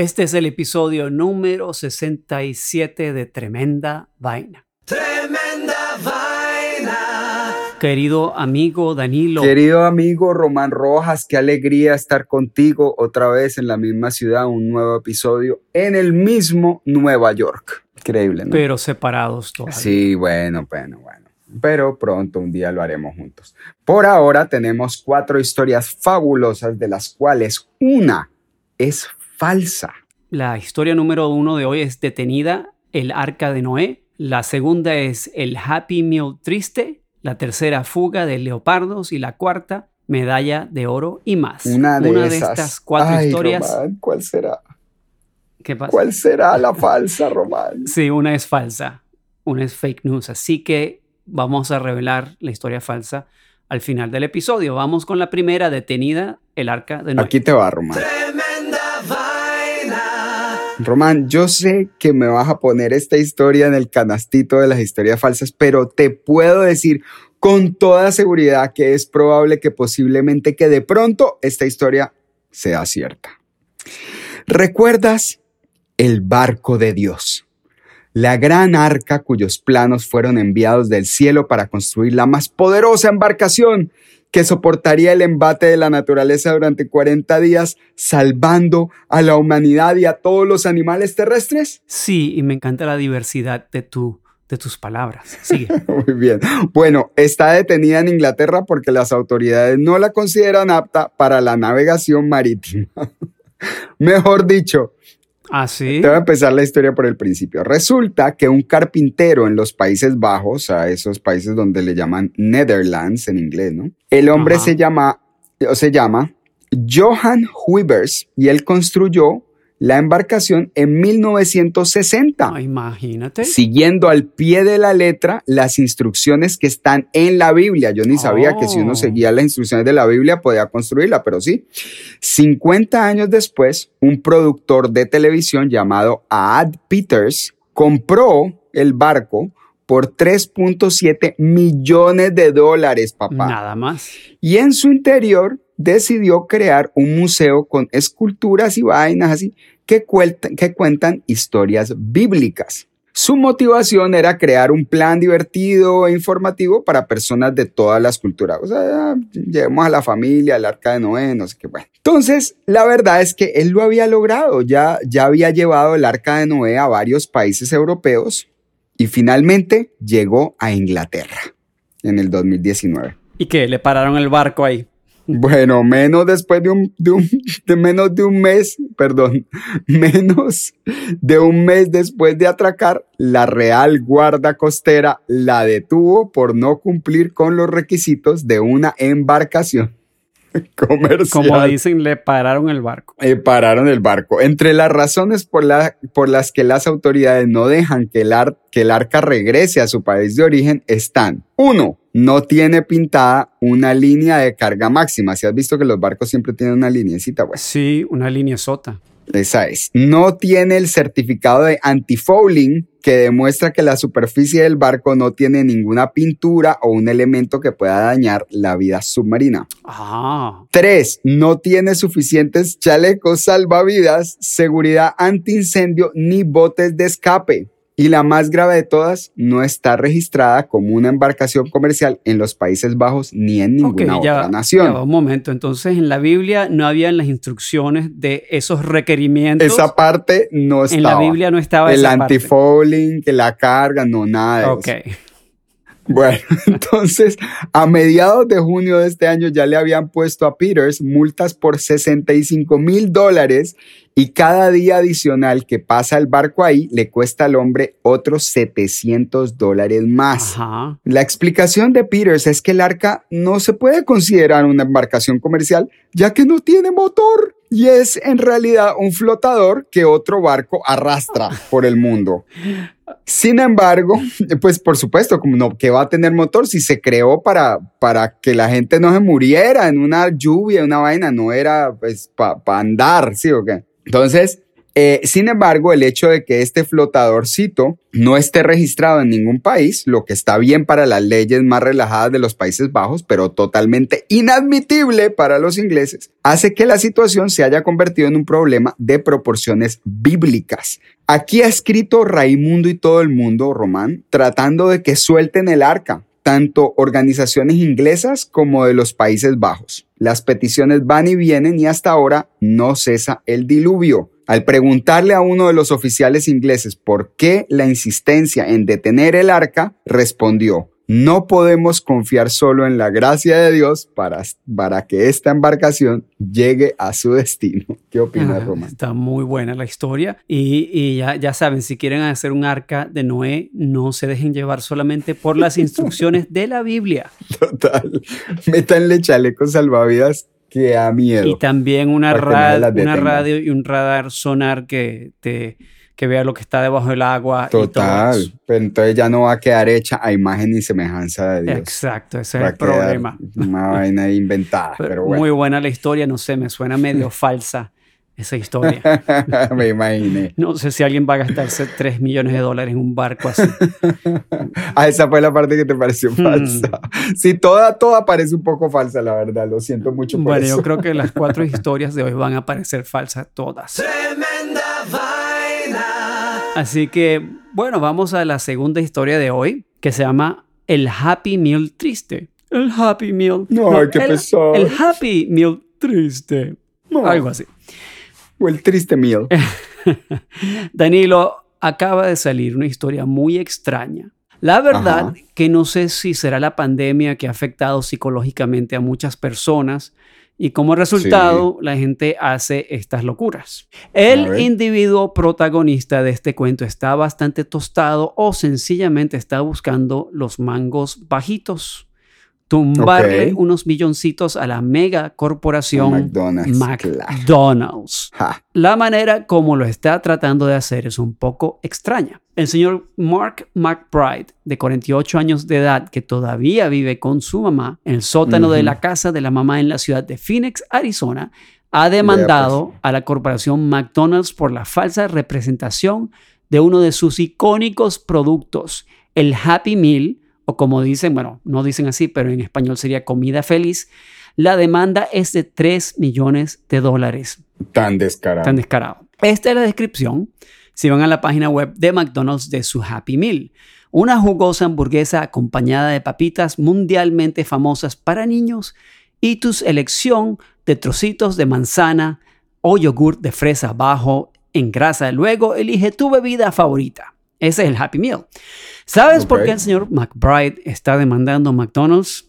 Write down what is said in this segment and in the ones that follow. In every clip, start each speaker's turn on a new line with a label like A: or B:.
A: Este es el episodio número 67 de Tremenda Vaina.
B: Tremenda vaina.
A: Querido amigo Danilo.
C: Querido amigo Román Rojas, qué alegría estar contigo otra vez en la misma ciudad, un nuevo episodio en el mismo Nueva York. Increíble, ¿no?
A: Pero separados todavía.
C: Sí, bueno, bueno, bueno. Pero pronto un día lo haremos juntos. Por ahora tenemos cuatro historias fabulosas de las cuales una es falsa.
A: La historia número uno de hoy es detenida, el arca de Noé. La segunda es el Happy Meal triste. La tercera, fuga de leopardos. Y la cuarta, medalla de oro y más.
C: Una de, esas.
A: estas cuatro
C: Ay,
A: historias.
C: Román, ¿Cuál será?
A: ¿Qué pasa?
C: ¿Cuál será la falsa, Román?
A: Sí, una es falsa, una es fake news. Así que vamos a revelar la historia falsa al final del episodio. Vamos con la primera detenida, el arca de Noé.
C: Aquí te va, Román. Román, yo sé que me vas a poner esta historia en el canastito de las historias falsas, pero te puedo decir con toda seguridad que es probable que posiblemente que de pronto esta historia sea cierta. ¿Recuerdas el barco de Dios? La gran arca cuyos planos fueron enviados del cielo para construir la más poderosa embarcación que soportaría el embate de la naturaleza durante 40 días, salvando a la humanidad y a todos los animales terrestres?
A: Sí, y me encanta la diversidad de, tu, de tus palabras. Sigue.
C: Muy bien. Bueno, está detenida en Inglaterra porque las autoridades no la consideran apta para la navegación marítima. Mejor dicho,
A: ¿Ah, sí?
C: te voy a empezar la historia por el principio. Resulta que un carpintero en los Países Bajos, a esos países donde le llaman Netherlands en inglés, ¿no? El hombre
A: Ajá.
C: se llama, o se llama Johan Huibers y él construyó la embarcación en 1960
A: Ah, imagínate.
C: siguiendo al pie de la letra las instrucciones que están en la Biblia. Yo ni sabía que si uno
A: Oh.
C: seguía las instrucciones de la Biblia podía construirla, pero sí. 50 años después, un productor de televisión llamado Ad Peters compró el barco por 3.7 millones de dólares, papá.
A: Nada más.
C: Y en su interior decidió crear un museo con esculturas y vainas así que, cuelta- que cuentan historias bíblicas. Su motivación era crear un plan divertido e informativo para personas de todas las culturas. O sea, llevemos a la familia, al arca de Noé, no sé qué. Bueno. Entonces, la verdad es que él lo había logrado. Ya, ya había llevado el arca de Noé a varios países europeos y finalmente llegó a Inglaterra en el 2019.
A: ¿Y qué? ¿Le pararon el barco ahí?
C: Bueno, menos después de un, de un- de menos de un mes, perdón, menos de un mes después de atracar, la Real Guarda Costera la detuvo por no cumplir con los requisitos de una embarcación comercial.
A: Como dicen, le pararon el barco.
C: Eh, pararon el barco. Entre las razones por, la- por las que las autoridades no dejan que el, ar- que el arca regrese a su país de origen están, uno, no tiene pintada una línea de carga máxima. Si has visto que los barcos siempre tienen una lineecita, pues
A: Sí, una línea sota.
C: Esa es. No tiene el certificado de antifouling que demuestra que la superficie del barco no tiene ninguna pintura o un elemento que pueda dañar la vida submarina.
A: Ah,
C: Tres, no tiene suficientes chalecos salvavidas, seguridad antiincendio ni botes de escape. Y la más grave de todas, no está registrada como una embarcación comercial en los Países Bajos ni en ninguna
A: ya,
C: otra
A: va,
C: nación.
A: ya va, un momento. Entonces, en la Biblia no habían las instrucciones de esos requerimientos.
C: Esa parte no estaba.
A: en la Biblia no estaba
C: El
A: esa parte.
C: antifouling, que la carga, no, nada de
A: Ok.
C: eso. Bueno, entonces, a mediados de junio de este año ya le habían puesto a Peters multas por 65 mil dólares y cada día adicional que pasa el barco ahí le cuesta al hombre otros 700 dólares más.
A: Ajá.
C: La explicación de Peters es que el arca no se puede considerar una embarcación comercial ya que no tiene motor y es en realidad un flotador que otro barco arrastra por el mundo. Sin embargo, pues por supuesto, como no, que va a tener motor si se creó para, para que la gente no se muriera en una lluvia, una vaina, no era pues para andar, ¿sí o qué? Entonces, Eh, sin embargo, el hecho de que este flotadorcito no esté registrado en ningún país, lo que está bien para las leyes más relajadas de los Países Bajos, pero totalmente inadmitible para los ingleses, hace que la situación se haya convertido en un problema de proporciones bíblicas. Aquí ha escrito Raimundo y todo el mundo, Román, tratando de que suelten el arca, tanto organizaciones inglesas como de los Países Bajos. Las peticiones van y vienen y hasta ahora no cesa el diluvio. Al preguntarle a uno de los oficiales ingleses por qué la insistencia en detener el arca, respondió, no podemos confiar solo en la gracia de Dios para, para que esta embarcación llegue a su destino. ¿Qué opinas, Román?
A: Está muy buena la historia. Y, y ya, ya saben, si quieren hacer un arca de Noé, no se dejen llevar solamente por las instrucciones de la Biblia.
C: Total. Métanle chalecos salvavidas que a miedo.
A: Y también una,
C: Para que nadie
A: ra-
C: las
A: una radio y un radar sonar que, te, que vea lo que está debajo del agua. y todo
C: Total.
A: eso.
C: Pero entonces ya no va a quedar hecha a imagen y semejanza de Dios.
A: Exacto, ese es
C: Va
A: el
C: a quedar
A: problema.
C: Una vaina inventada.
A: Pero
C: Pero bueno.
A: Muy buena la historia, no sé, me suena medio falsa esa historia.
C: Me imaginé.
A: No sé si alguien va a gastarse 3 millones de dólares en un barco así.
C: Ah, esa fue la parte que te pareció
A: Hmm.
C: falsa. Sí, toda, toda parece un poco falsa, la verdad. Lo siento mucho por
A: Bueno,
C: eso.
A: yo creo que las cuatro historias de hoy van a parecer falsas todas.
B: Tremenda vaina.
A: Así que, bueno, vamos a la segunda historia de hoy, que se llama El Happy Meal Triste. El Happy Meal.
C: Ay, qué
A: el,
C: pesar.
A: El Happy Meal Triste.
C: No.
A: Algo así.
C: O el triste mío.
A: Danilo, acaba de salir una historia muy extraña. La verdad
C: Ajá.
A: que no sé si será la pandemia que ha afectado psicológicamente a muchas personas y como resultado la gente hace estas locuras. El individuo protagonista de este cuento está bastante tostado o sencillamente está buscando los mangos bajitos. Tumbarle unos milloncitos a la mega corporación
C: McDonald's.
A: La manera como lo está tratando de hacer es un poco extraña. El señor Mark McBride, de 48 años de edad, que todavía vive con su mamá en el sótano de la casa de la mamá en la ciudad de Phoenix, Arizona, ha demandado a la corporación McDonald's por la falsa representación de uno de sus icónicos productos, el Happy Meal, o como dicen, bueno, no dicen así, pero en español sería comida feliz. La demanda es de 3 millones de dólares
C: Tan descarado.
A: tan descarado. Esta es la descripción. Si van a la página web de McDonald's de su Happy Meal, una jugosa hamburguesa acompañada de papitas mundialmente famosas para niños y tu elección de trocitos de manzana o yogur de fresa bajo en grasa. Luego elige tu bebida favorita. Ese es el Happy Meal. ¿Sabes por qué el señor McBride está demandando McDonald's?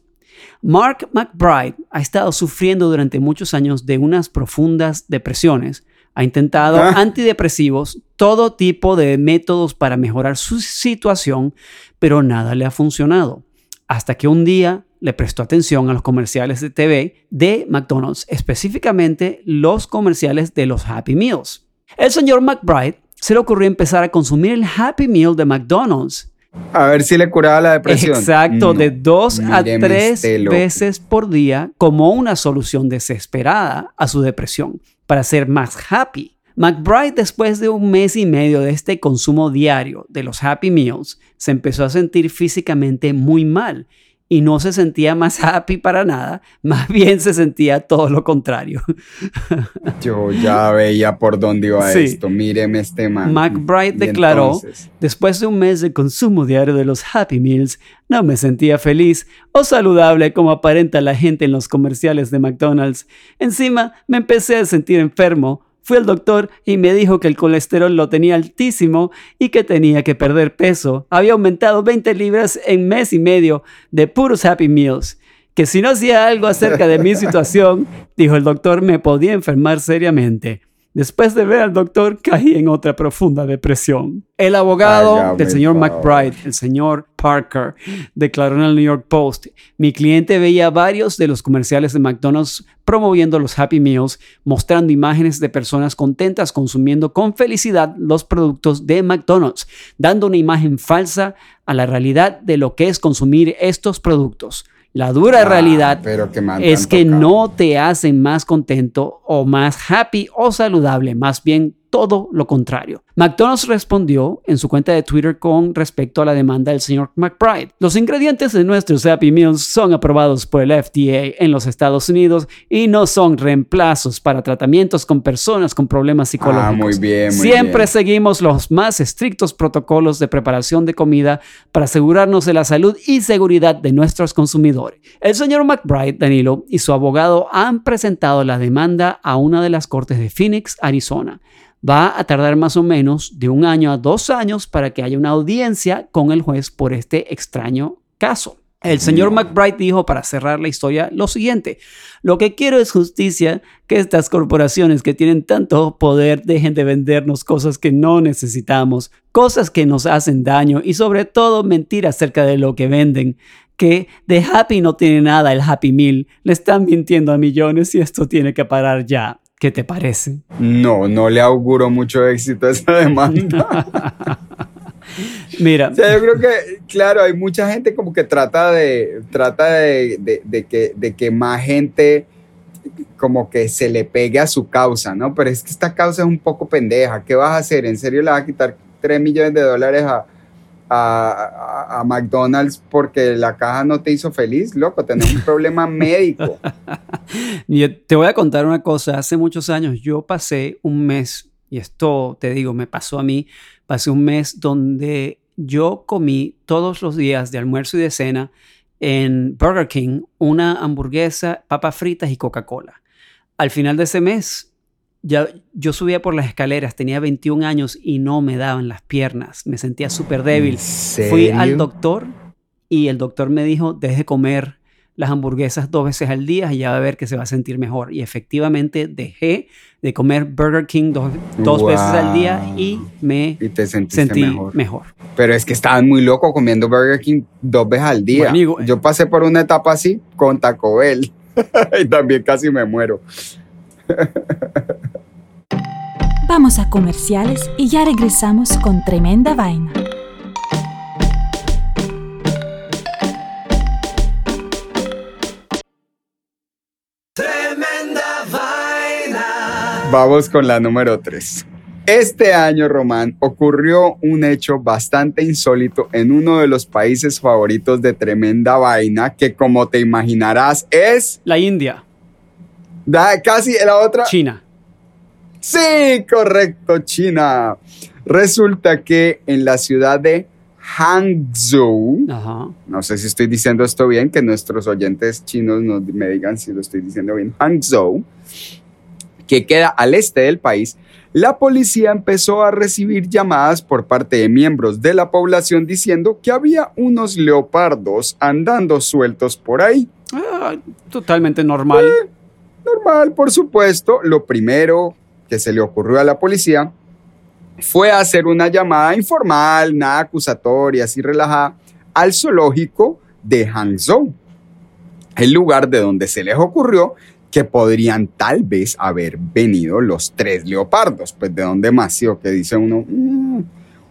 A: Mark McBride ha estado sufriendo durante muchos años de unas profundas depresiones. Ha intentado
C: Ah.
A: antidepresivos, todo tipo de métodos para mejorar su situación, pero nada le ha funcionado. Hasta que un día le prestó atención a los comerciales de TV de McDonald's, específicamente los comerciales de los Happy Meals. El señor McBride se le ocurrió empezar a consumir el Happy Meal de McDonald's
C: A ver si le curaba la depresión.
A: Exacto,
C: No.
A: de dos a tres
C: este loco.
A: veces por día como una solución desesperada a su depresión para ser más happy. McBride, después de un mes y medio de este consumo diario de los Happy Meals, se empezó a sentir físicamente muy mal y no se sentía más happy para nada, más bien se sentía todo lo contrario.
C: Yo ya veía por dónde iba
A: Sí.
C: esto. Míreme este man.
A: McBride declaró,
C: entonces,
A: después de un mes de consumo diario de los Happy Meals, no me sentía feliz o saludable como aparenta la gente en los comerciales de McDonald's. Encima, me empecé a sentir enfermo. Fui al doctor y me dijo que el colesterol lo tenía altísimo y que tenía que perder peso. Había aumentado 20 libras en mes y medio de puros Happy Meals. Que si no hacía algo acerca de mi situación, dijo el doctor, me podía enfermar seriamente. Después de ver al doctor, caí en otra profunda depresión. El abogado
C: Hágame
A: del señor. McBride, el señor Parker, declaró en el New York Post, mi cliente veía varios de los comerciales de McDonald's promoviendo los Happy Meals, mostrando imágenes de personas contentas consumiendo con felicidad los productos de McDonald's, dando una imagen falsa a la realidad de lo que es consumir estos productos. La dura
C: ah,
A: realidad
C: pero que
A: es que no te hacen más contento o más happy o saludable, más bien todo lo contrario. McDonald's respondió en su cuenta de Twitter con respecto a la demanda del señor McBride. Los ingredientes de nuestros Happy Meals son aprobados por el FDA en los Estados Unidos y no son reemplazos para tratamientos con personas con problemas psicológicos.
C: Ah, muy bien, muy
A: Siempre
C: bien.
A: seguimos los más estrictos protocolos de preparación de comida para asegurarnos de la salud y seguridad de nuestros consumidores. El señor McBride, Danilo, y su abogado han presentado la demanda a una de las cortes de Phoenix, Arizona. Va a tardar más o menos de un año a dos años para que haya una audiencia con el juez por este extraño caso. El señor McBride dijo para cerrar la historia lo siguiente, lo que quiero es justicia, que estas corporaciones que tienen tanto poder dejen de vendernos cosas que no necesitamos, cosas que nos hacen daño y sobre todo mentir acerca de lo que venden, que de Happy no tiene nada el Happy Meal, le están mintiendo a millones y esto tiene que parar ya. ¿Qué te parece?
C: No, no le auguro mucho éxito a esa demanda.
A: Mira,
C: O sea, yo creo que, claro, hay mucha gente como que trata de, trata de, de- de que, de que más gente como que se le pegue a su causa, ¿no? Pero es que esta causa es un poco pendeja. ¿Qué vas a hacer? ¿En serio le vas a quitar 3 millones de dólares a, a, McDonald's porque la caja no te hizo feliz? Loco, tenés un problema médico.
A: Yo te voy a contar una cosa. Hace muchos años yo pasé un mes, y esto te digo, me pasó a mí, pasé un mes donde yo comí todos los días de almuerzo y de cena en Burger King una hamburguesa, papas fritas y Coca-Cola. Al final de ese mes, ya yo subía por las escaleras, tenía 21 años y no me daban las piernas, me sentía súper débil.
C: ¿En
A: Fui al doctor y el doctor me dijo, deje de comer las hamburguesas dos veces al día y ya va a ver que se va a sentir mejor. Y efectivamente dejé de comer Burger King dos, dos veces al día y me
C: Y te sentiste
A: sentí
C: mejor.
A: mejor.
C: Pero es que estaban muy locos comiendo Burger King dos veces al día.
A: Bueno, digo-
C: Yo pasé por una etapa así con Taco Bell y también casi me muero.
D: Vamos a comerciales y ya regresamos con tremenda vaina.
B: Tremenda vaina.
C: Vamos con la número 3. Este año, Román, ocurrió un hecho bastante insólito en uno de los países favoritos de Tremenda Vaina, que como te imaginarás es...
A: La India,
C: Da, casi la otra...
A: China.
C: Sí, correcto, China. Resulta que en la ciudad de Hangzhou,
A: Ajá.
C: no sé si estoy diciendo esto bien, que nuestros oyentes chinos nos, me digan si lo estoy diciendo bien, Hangzhou, que queda al este del país, la policía empezó a recibir llamadas por parte de miembros de la población diciendo que había unos leopardos andando sueltos por ahí.
A: Ah, totalmente normal.
C: Normal, por supuesto. Lo primero que se le ocurrió a la policía fue hacer una llamada informal, nada acusatoria, así relajada, al zoológico de Hangzhou, el lugar de donde se les ocurrió que podrían tal vez haber venido los tres leopardos. Pues de dónde más, sí, o que dice uno, "Mm,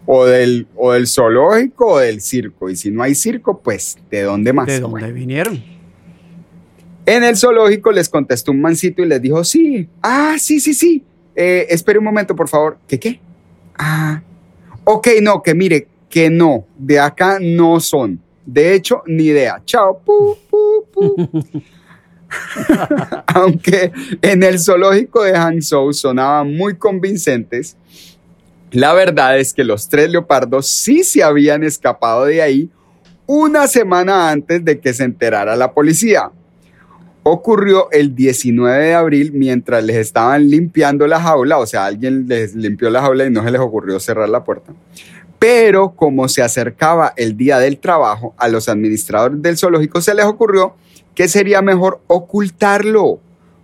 C: o, del, o del zoológico o del circo. Y si no hay circo, pues de dónde más.
A: ¿De
C: Bueno.
A: dónde vinieron?
C: En el zoológico les contestó un mancito y les dijo, sí, ah, sí, sí, sí. Eh, espere un momento, por favor. ¿Qué qué? Ah, ok, no, que mire, que no, de acá no son. De hecho, ni idea. Chao. Aunque en el zoológico de Hangzhou sonaban muy convincentes, la verdad es que los tres leopardos sí se habían escapado de ahí una semana antes de que se enterara la policía. Ocurrió el 19 de abril mientras les estaban limpiando la jaula, o sea, alguien les limpió la jaula y no se les ocurrió cerrar la puerta. Pero como se acercaba el día del trabajo, a los administradores del zoológico se les ocurrió que sería mejor ocultarlo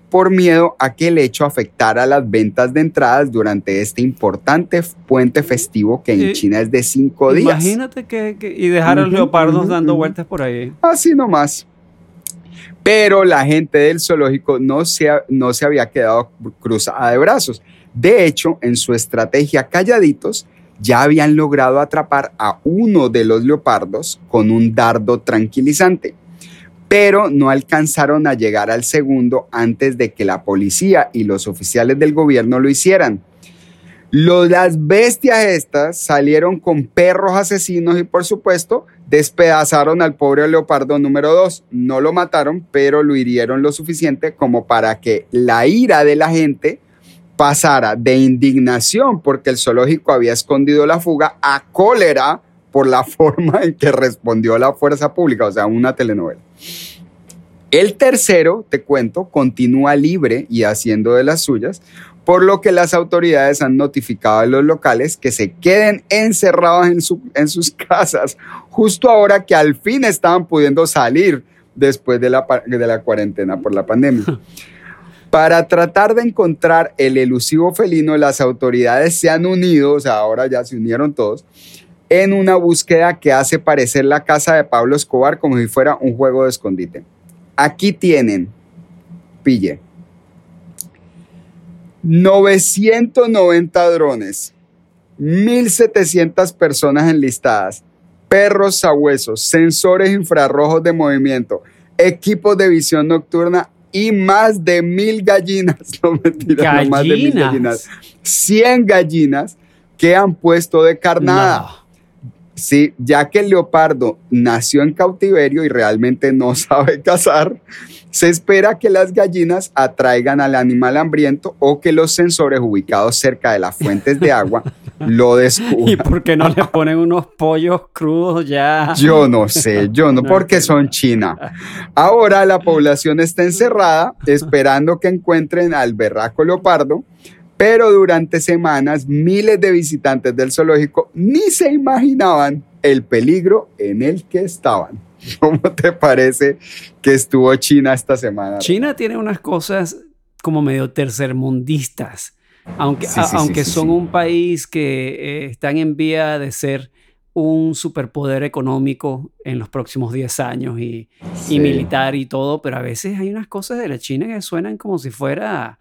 C: por miedo a que el hecho afectara las ventas de entradas durante este importante puente festivo que en China es de cinco días.
A: Imagínate que, que- y dejar a los leopardos dando vueltas por ahí.
C: Así nomás. Pero la gente del zoológico no se, no se había quedado cruzada de brazos. De hecho, en su estrategia calladitos, ya habían logrado atrapar a uno de los leopardos con un dardo tranquilizante. Pero no alcanzaron a llegar al segundo antes de que la policía y los oficiales del gobierno lo hicieran. Las bestias estas salieron con perros asesinos y por supuesto despedazaron al pobre leopardo número 2. No lo mataron, pero lo hirieron lo suficiente como para que la ira de la gente pasara de indignación porque el zoológico había escondido la fuga a cólera por la forma en que respondió la fuerza pública, o sea, una telenovela. El tercero, te cuento, continúa libre y haciendo de las suyas, por lo que las autoridades han notificado a los locales que se queden encerrados en, en sus casas, justo ahora que al fin estaban pudiendo salir después de la, de la cuarentena por la pandemia. Para tratar de encontrar el elusivo felino, las autoridades se han unido, o sea, ahora ya se unieron todos, en una búsqueda que hace parecer la casa de Pablo Escobar como si fuera un juego de escondite. Aquí tienen, pille, 990 drones, 1.700 personas enlistadas, perros sabuesos, sensores infrarrojos de movimiento, equipos de visión nocturna y más de mil gallinas. No mentira, no más de mil gallinas. 100 gallinas que han puesto de carnada.
A: No.
C: Sí, ya que el leopardo nació en cautiverio y realmente no sabe cazar, se espera que las gallinas atraigan al animal hambriento o que los sensores ubicados cerca de las fuentes de agua lo descubran.
A: ¿Y por qué no le ponen unos pollos crudos ya?
C: Yo no sé, yo no, porque son China. Ahora la población está encerrada esperando que encuentren al berraco leopardo, pero durante semanas miles de visitantes del zoológico ni se imaginaban el peligro en el que estaban. ¿Cómo te parece que estuvo China esta semana?
A: China tiene unas cosas como medio tercermundistas, aunque,
C: Sí, sí,
A: a- aunque
C: sí,
A: son un país que eh, están en vía de ser un superpoder económico en los próximos 10 años y, y militar y todo, pero a veces hay unas cosas de la China que suenan como si fuera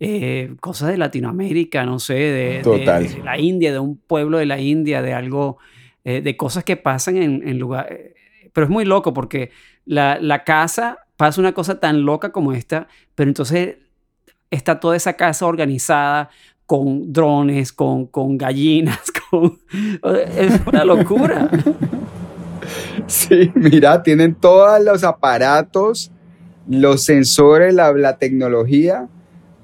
A: eh, cosas de Latinoamérica, no sé, de, de-
C: Total.
A: de la India, de un pueblo de la India, de algo, eh, de cosas que pasan en, en lugares. Pero es muy loco porque la, la casa pasa una cosa tan loca como esta, pero entonces está toda esa casa organizada con drones, con, con gallinas, con... Es una locura.
C: Sí, mira, tienen todos los aparatos, los sensores, la, la tecnología,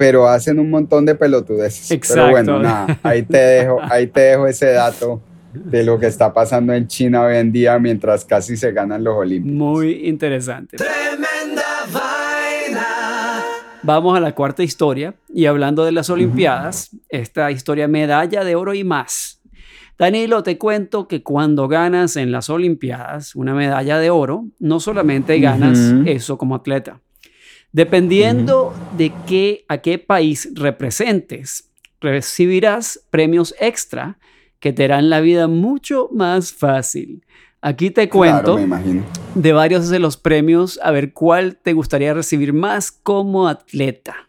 C: pero hacen un montón de pelotudeces.
A: Exacto.
C: Pero bueno, nada, ahí te dejo, ahí te dejo ese dato de lo que está pasando en China hoy en día mientras casi se ganan los Olímpicos.
A: Muy interesante.
B: Tremenda vaina.
A: Vamos a la cuarta historia y hablando de las Olimpiadas, esta historia medalla de oro y más. Danilo, te cuento que cuando ganas en las Olimpiadas una medalla de oro, no solamente ganas eso como atleta. Dependiendo de qué, a qué país representes, recibirás premios extra que te harán la vida mucho más fácil. Aquí te cuento
C: Claro,
A: de varios de los premios, a ver cuál te gustaría recibir más como atleta.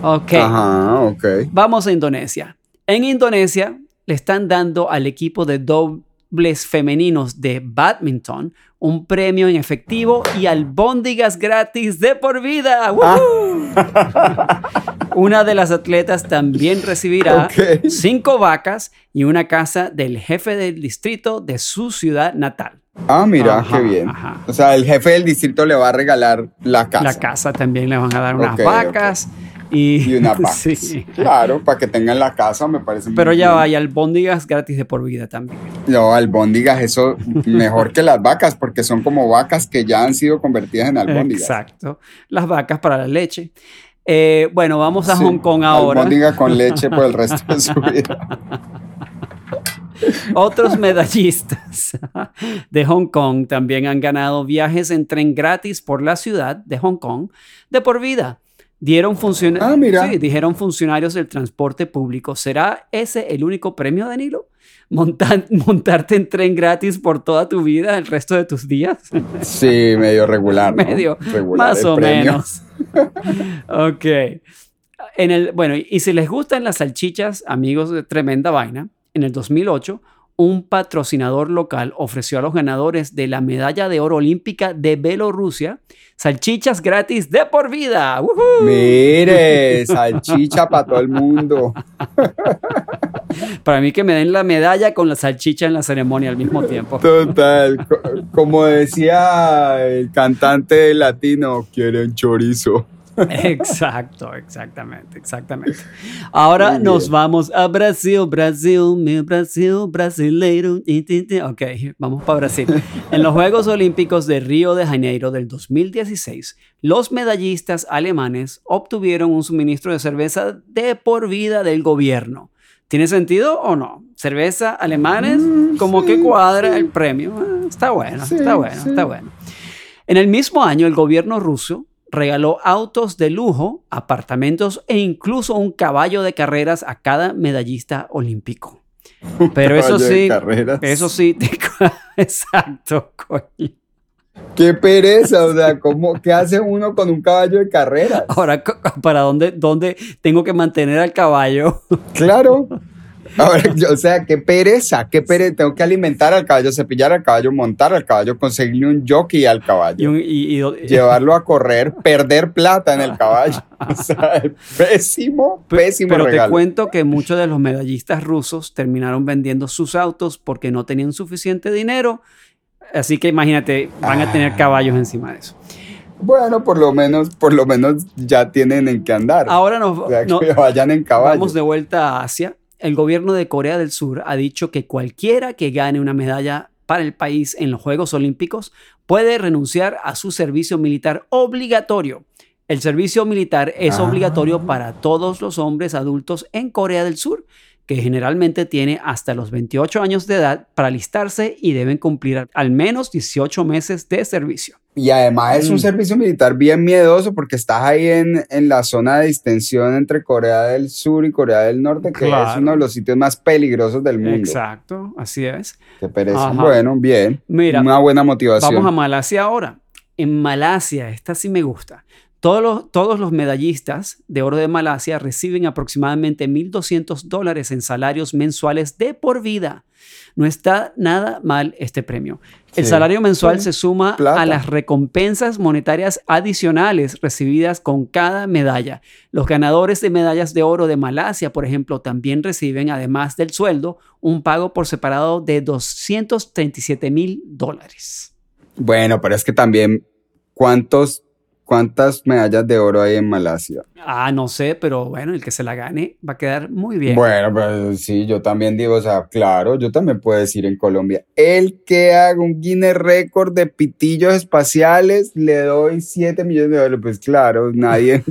A: Ok,
C: Ajá, ok.
A: vamos a Indonesia. En Indonesia le están dando al equipo de dobles femeninos de badminton un premio en efectivo y albóndigas gratis de por vida. ¡Woohoo! Una de las atletas también recibirá
C: Ok.
A: cinco vacas y una casa del jefe del distrito de su ciudad natal.
C: Ah, mira,
A: Ajá,
C: qué bien.
A: ajá.
C: O sea, el jefe del distrito le va a regalar la casa.
A: La casa también le van a dar unas
C: Ok, ok.
A: vacas y,
C: Y una
A: sí.
C: Claro, para que tengan la casa, me parece muy
A: Pero ya
C: bien.
A: vaya, albóndigas gratis de por vida también.
C: No, albóndigas, eso mejor que las vacas, porque son como vacas que ya han sido convertidas en albóndigas.
A: Exacto. Las vacas para la leche. Eh, bueno, vamos a
C: Sí,
A: Hong Kong ahora.
C: Albóndiga con leche por el resto de su vida.
A: Otros medallistas de Hong Kong también han ganado viajes en tren gratis por la ciudad de Hong Kong de por vida. Dieron funciona-
C: Ah, mira.
A: Sí, dijeron funcionarios del transporte público. ¿Será ese el único premio, Danilo? Montar- montarte en tren gratis por toda tu vida, el resto de tus días.
C: Sí, medio regular. ¿no?
A: Medio,
C: Regular
A: más o
C: premio.
A: menos. ok. En el, bueno, y si les gustan las salchichas, amigos de Tremenda Vaina, en el 2008, un patrocinador local ofreció a los ganadores de la medalla de oro olímpica de Bielorrusia salchichas gratis de por vida. ¡Woohoo!
C: Mire, salchicha para todo el mundo.
A: Para mí que me den la medalla con la salchicha en la ceremonia al mismo tiempo.
C: Total, co- como decía el cantante latino, quieren chorizo.
A: Exacto, exactamente, exactamente. Ahora nos vamos a Brasil, Brasil, mi Brasil, brasileiro. Ok, vamos para Brasil. En los Juegos Olímpicos de Río de Janeiro del 2016, los medallistas alemanes obtuvieron un suministro de cerveza de por vida del gobierno. ¿Tiene sentido o no? Cerveza alemanes, como que cuadra el premio. Ah, Está bueno,
C: Sí,
A: está bueno, está bueno. En el mismo año, el gobierno ruso regaló autos de lujo, apartamentos e incluso un caballo de carreras a cada medallista olímpico. Pero eso sí,
C: carreras.
A: eso sí, te- exacto, coño.
C: Qué pereza, o sea, ¿cómo, ¿qué hace uno con un caballo de carrera?
A: Ahora, ¿para dónde, dónde tengo que mantener al caballo?
C: Claro. Ahora, yo- o sea, qué pereza, qué pereza. Tengo que alimentar al caballo, cepillar al caballo, montar al caballo, conseguirle un jockey al
A: Y
C: caballo,
A: un- y- y-
C: llevarlo a correr, perder plata en el caballo. O sea, pésimo, pésimo
A: Pero te cuento que muchos de los medallistas rusos terminaron vendiendo sus autos porque no tenían suficiente dinero. Así que imagínate, van a tener
C: Ah.
A: caballos encima de eso.
C: Bueno, por lo menos, por lo menos ya tienen en qué andar.
A: Ahora nos,
C: o sea, que
A: no-
C: vayan en caballo.
A: vamos de vuelta a Asia. El gobierno de Corea del Sur ha dicho que cualquiera que gane una medalla para el país en los Juegos Olímpicos puede renunciar a su servicio militar obligatorio. El servicio militar es
C: Ah.
A: obligatorio para todos los hombres adultos en Corea del Sur, que generalmente tiene hasta los 28 años de edad para alistarse y deben cumplir al menos 18 meses de servicio.
C: Y además es un
A: Mm.
C: servicio militar bien miedoso porque estás ahí en, en la zona de distensión entre Corea del Sur y Corea del Norte, que
A: Claro.
C: es uno de los sitios más peligrosos del mundo.
A: Exacto, así es.
C: Qué pereza. Bueno, bien.
A: Mira,
C: Una buena motivación.
A: Vamos a Malasia ahora. En Malasia, esta sí me gusta. Todos los, todos los medallistas de oro de Malasia reciben aproximadamente 1.200 dólares en salarios mensuales de por vida. No está nada mal este premio. El
C: Sí.
A: salario mensual
C: Sí.
A: se suma
C: Plata.
A: a las recompensas monetarias adicionales recibidas con cada medalla. Los ganadores de medallas de oro de Malasia, por ejemplo, también reciben, además del sueldo, un pago por separado de 237 mil dólares.
C: Bueno, pero es que también, ¿cuántos, ¿cuántas medallas de oro hay en Malasia?
A: Ah, no sé, pero bueno, el que se la gane va a quedar muy bien.
C: Bueno, pues sí, yo también digo, o sea, claro, yo también puedo decir en Colombia, el que haga un Guinness récord de pitillos espaciales, le doy 7 millones de dólares. Pues claro, nadie,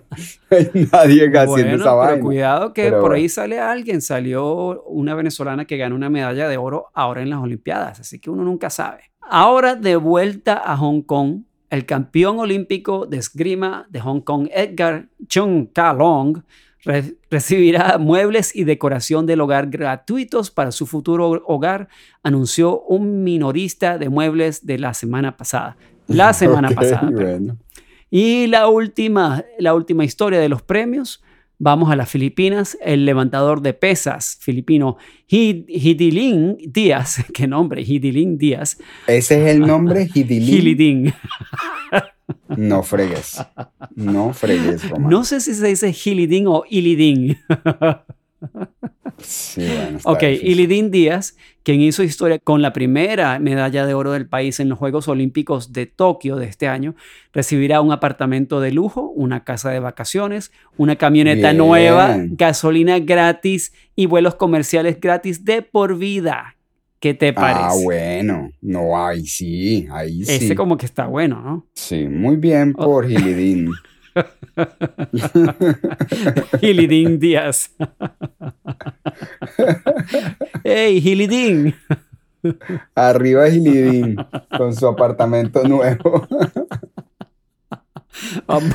C: nadie haciendo
A: Bueno,
C: esa
A: pero
C: vaina.
A: cuidado que
C: Pero
A: por
C: bueno.
A: ahí sale alguien. Salió una venezolana que ganó una medalla de oro ahora en las Olimpiadas, así que uno nunca sabe. Ahora de vuelta a Hong Kong, el campeón olímpico de esgrima de Hong Kong, Edgar Chung Ka Long, re- recibirá muebles y decoración del hogar gratuitos para su futuro hogar, anunció un minorista de muebles de la semana pasada. La semana pasada. Y la última, la última historia de los premios. Vamos a las Filipinas. El levantador de pesas filipino Hid- Hidilin Díaz, qué nombre, Hidilin Díaz,
C: Ese es el nombre, Hidilin.
A: Hilidin.
C: No fregues. No fregues, Román.
A: No sé si se dice Hilidin o Ilidin.
C: Sí, bueno,
A: Ok,
C: difícil.
A: Ilidin Díaz, quien hizo historia con la primera medalla de oro del país en los Juegos Olímpicos de Tokio de este año, recibirá un apartamento de lujo, una casa de vacaciones, una camioneta
C: Bien.
A: nueva, gasolina gratis y vuelos comerciales gratis de por vida. ¿Qué te parece?
C: Ah, bueno. No, ahí sí, ahí sí.
A: Ese como que está bueno, ¿no?
C: Sí, muy bien por Gilidín.
A: Hilidin Díaz. ¡Hey, Hilidin!
C: Arriba Gilidín con su apartamento nuevo.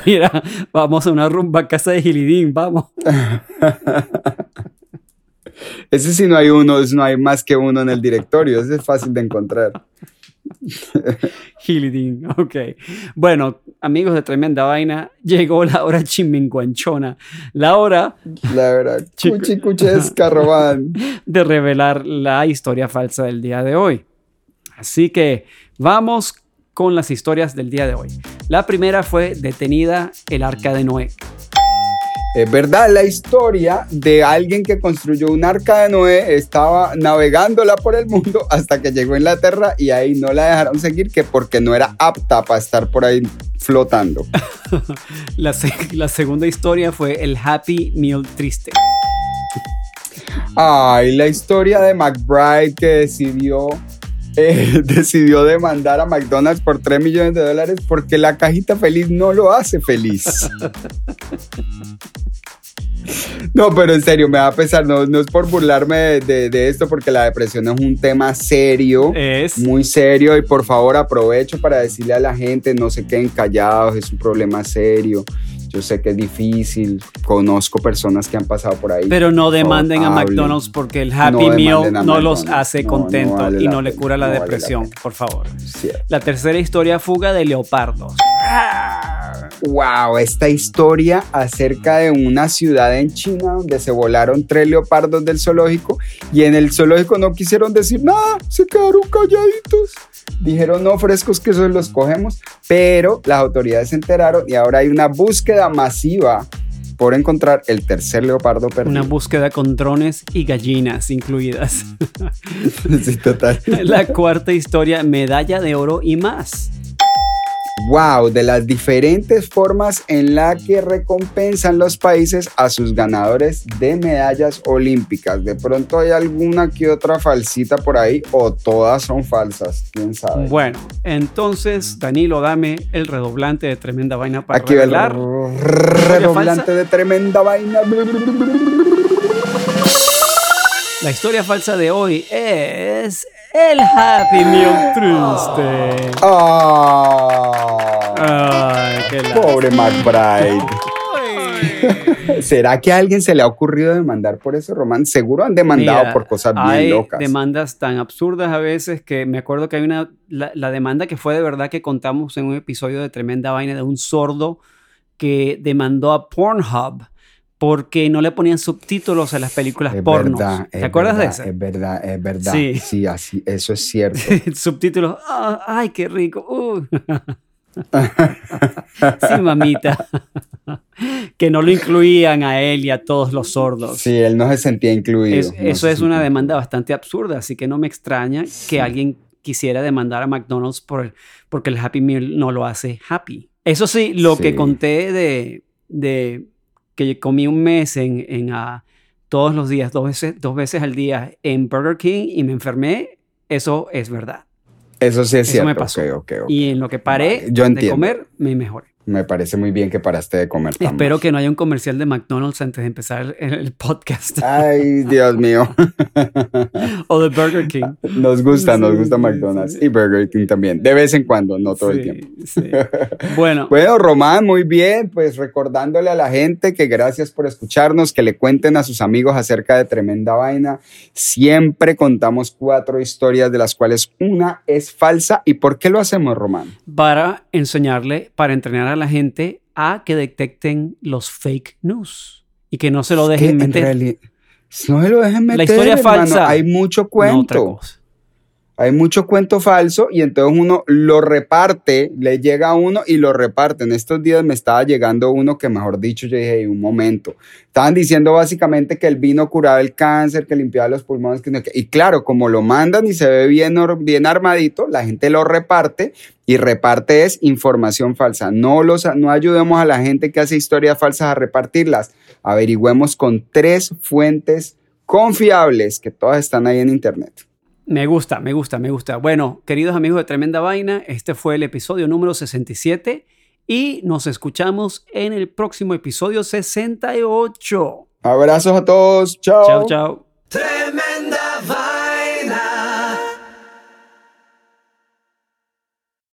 A: Mira, vamos a una rumba a casa de Hilidin, vamos.
C: Ese sí no hay uno, no hay más que uno en el directorio. Ese es fácil de encontrar.
A: Gilidín, ok. Bueno, amigos de Tremenda Vaina, llegó la hora chiminguanchona. La hora
C: La
A: Chico.
C: cuchicuchesca,
A: de revelar la historia falsa del día de hoy. Así que vamos con las historias del día de hoy. La primera fue detenida el arca de Noé.
C: Es verdad, la historia de alguien que construyó un arca de Noé estaba navegándola por el mundo hasta que llegó a Inglaterra y ahí no la dejaron seguir que porque no era apta para estar por ahí flotando.
A: La, se- la segunda historia fue el Happy Meal triste.
C: Ay, la historia de McBride que decidió, eh, decidió demandar a McDonald's por 3 millones de dólares porque la cajita feliz no lo hace feliz. No, pero en serio, me va a pesar, no, no es por burlarme de, de- de esto porque la depresión es un tema serio.
A: Es
C: Muy serio y por favor aprovecho para decirle a la gente no se queden callados, es un problema serio. Yo sé que es difícil, conozco personas que han pasado por ahí.
A: Pero no demanden a. McDonald's porque el Happy
C: No
A: Meal no los hace
C: No,
A: contentos
C: vale
A: y no le cura la
C: no vale la
A: depresión, por favor.
C: Cierto.
A: La tercera historia, fuga de leopardos.
C: Wow, esta historia acerca de una ciudad en China donde se volaron tres leopardos del zoológico y en el zoológico no quisieron decir nada, se quedaron calladitos. Dijeron no frescos que esos los cogemos, pero las autoridades se enteraron y ahora hay una búsqueda masiva por encontrar el tercer leopardo perdido.
A: Una búsqueda con drones y gallinas incluidas.
C: sí, total.
A: La cuarta historia, medalla de oro y más.
C: Wow, de las diferentes formas en la que recompensan los países a sus ganadores de medallas olímpicas. De pronto hay alguna que otra falsita por ahí o todas son falsas, quién sabe.
A: Bueno, entonces, Danilo, dame el redoblante de tremenda vaina para
C: Aquí va el
A: revelar.
C: redoblante de tremenda vaina.
A: La historia falsa de hoy es el Happy Meal triste.
C: Ah,
A: Ay, qué
C: pobre McBride. ¿Será que a alguien se le ha ocurrido demandar por eso, Román? Seguro han demandado
A: Mira,
C: por cosas bien
A: hay
C: locas.
A: demandas tan absurdas a veces que me acuerdo que hay una, la, la demanda que fue de verdad que contamos en un episodio de Tremenda Vaina de un sordo que demandó a Pornhub porque no le ponían subtítulos a las películas
C: Es
A: pornos.
C: verdad,
A: ¿Te acuerdas
C: verdad,
A: de eso?
C: Es verdad, es verdad.
A: Sí.
C: Sí, así, eso es cierto.
A: subtítulos, ah, ay, qué rico. uh". sí, mamita. que no lo incluían a él y a todos los sordos.
C: Sí, él no se sentía incluido.
A: Es-
C: no
A: eso
C: se
A: es una demanda bastante absurda, así que no me extraña que alguien quisiera demandar a McDonald's por porque el Happy Meal no lo hace happy. Eso sí, lo que conté de, de que comí un mes en, en, ah, todos los días, dos veces, dos veces al día en Burger King y me enfermé, eso es verdad.
C: Eso sí es
A: Eso
C: cierto.
A: me pasó.
C: ok, ok, ok.
A: Y en lo que paré
C: yo
A: de comer, me mejoré.
C: Me parece muy bien que paraste de comer
A: Espero que no haya un comercial de McDonald's antes de empezar el, el podcast
C: Ay, Dios mío.
A: o de Burger King.
C: Nos gusta, nos gusta McDonald's
A: sí.
C: y Burger King también. De vez en cuando, no todo el tiempo.
A: Bueno,
C: Bueno, Román, muy bien. Pues recordándole a la gente que gracias por escucharnos, que le cuenten a sus amigos acerca de Tremenda Vaina. Siempre contamos cuatro historias de las cuales una es falsa. ¿Y por qué lo hacemos, Román?
A: para enseñarle, para entrenar a la gente a que detecten los fake news y que no se lo dejen
C: en
A: meter.
C: No se lo dejen meter.
A: historia
C: hermano.
A: falsa.
C: Hay mucho cuento. Hay mucho cuento falso y entonces uno lo reparte, le llega a uno y lo reparte. En estos días me estaba llegando uno que, mejor dicho, yo dije, "Ey, un momento. Estaban diciendo básicamente que el vino curaba el cáncer, que limpiaba los pulmones. Que no- y claro, como lo mandan y se ve bien, bien armadito, la gente lo reparte y reparte es información falsa. No, los, no ayudemos a la gente que hace historias falsas a repartirlas. Averigüemos con tres fuentes confiables que todas están ahí en internet.
A: Me gusta, me gusta, me gusta. Bueno, queridos amigos de Tremenda Vaina, este fue el episodio número 67 y nos escuchamos en el próximo episodio 68.
C: Abrazos a todos. Chao.
A: Chao, chao.
B: Tremenda